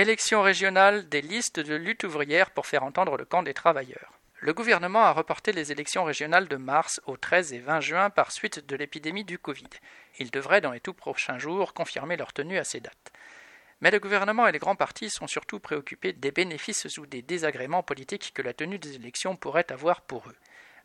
Élection régionale des listes de lutte ouvrière pour faire entendre le camp des travailleurs. Le gouvernement a reporté les élections régionales de mars au 13 et 20 juin par suite de l'épidémie du Covid. Ils devraient dans les tout prochains jours confirmer leur tenue à ces dates. Mais le gouvernement et les grands partis sont surtout préoccupés des bénéfices ou des désagréments politiques que la tenue des élections pourrait avoir pour eux.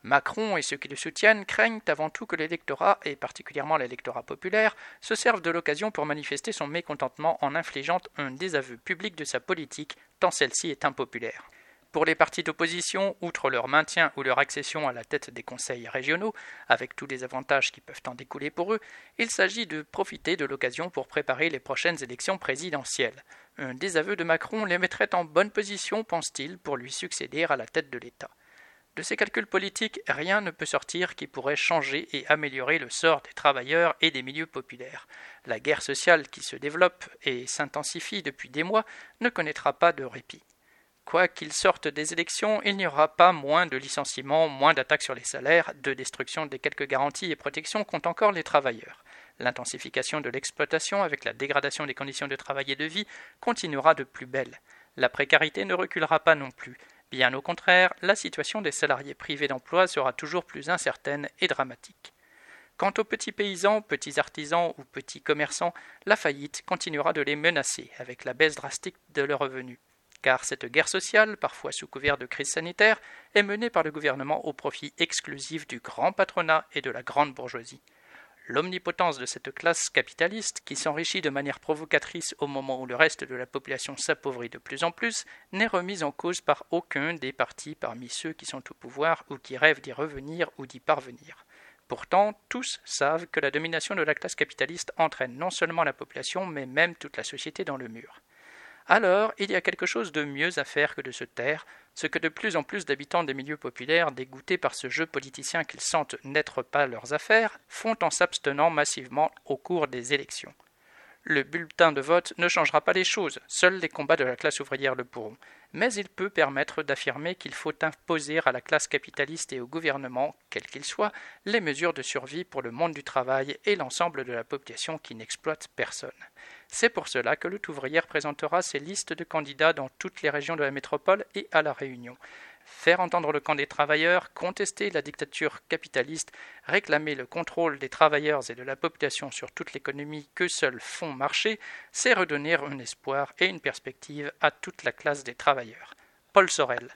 Macron et ceux qui le soutiennent craignent avant tout que l'électorat, et particulièrement l'électorat populaire, se servent de l'occasion pour manifester son mécontentement en infligeant un désaveu public de sa politique, tant celle-ci est impopulaire. Pour les partis d'opposition, outre leur maintien ou leur accession à la tête des conseils régionaux, avec tous les avantages qui peuvent en découler pour eux, il s'agit de profiter de l'occasion pour préparer les prochaines élections présidentielles. Un désaveu de Macron les mettrait en bonne position, pense-t-il, pour lui succéder à la tête de l'État. De ces calculs politiques, rien ne peut sortir qui pourrait changer et améliorer le sort des travailleurs et des milieux populaires. La guerre sociale qui se développe et s'intensifie depuis des mois ne connaîtra pas de répit. Quoi qu'il sorte des élections, il n'y aura pas moins de licenciements, moins d'attaques sur les salaires, de destruction des quelques garanties et protections qu'ont encore les travailleurs. L'intensification de l'exploitation avec la dégradation des conditions de travail et de vie continuera de plus belle. La précarité ne reculera pas non plus. Bien au contraire, la situation des salariés privés d'emploi sera toujours plus incertaine et dramatique. Quant aux petits paysans, petits artisans ou petits commerçants, la faillite continuera de les menacer avec la baisse drastique de leurs revenus car cette guerre sociale, parfois sous couvert de crise sanitaire, est menée par le gouvernement au profit exclusif du grand patronat et de la grande bourgeoisie. L'omnipotence de cette classe capitaliste, qui s'enrichit de manière provocatrice au moment où le reste de la population s'appauvrit de plus en plus, n'est remise en cause par aucun des partis parmi ceux qui sont au pouvoir ou qui rêvent d'y revenir ou d'y parvenir. Pourtant, tous savent que la domination de la classe capitaliste entraîne non seulement la population, mais même toute la société dans le mur alors il y a quelque chose de mieux à faire que de se taire, ce que de plus en plus d'habitants des milieux populaires, dégoûtés par ce jeu politicien qu'ils sentent n'être pas leurs affaires, font en s'abstenant massivement au cours des élections. Le bulletin de vote ne changera pas les choses, seuls les combats de la classe ouvrière le pourront, mais il peut permettre d'affirmer qu'il faut imposer à la classe capitaliste et au gouvernement, quel qu'il soit, les mesures de survie pour le monde du travail et l'ensemble de la population qui n'exploite personne. C'est pour cela que Lutte ouvrière présentera ses listes de candidats dans toutes les régions de la métropole et à La Réunion faire entendre le camp des travailleurs, contester la dictature capitaliste, réclamer le contrôle des travailleurs et de la population sur toute l'économie que seuls font marcher, c'est redonner un espoir et une perspective à toute la classe des travailleurs. Paul Sorel.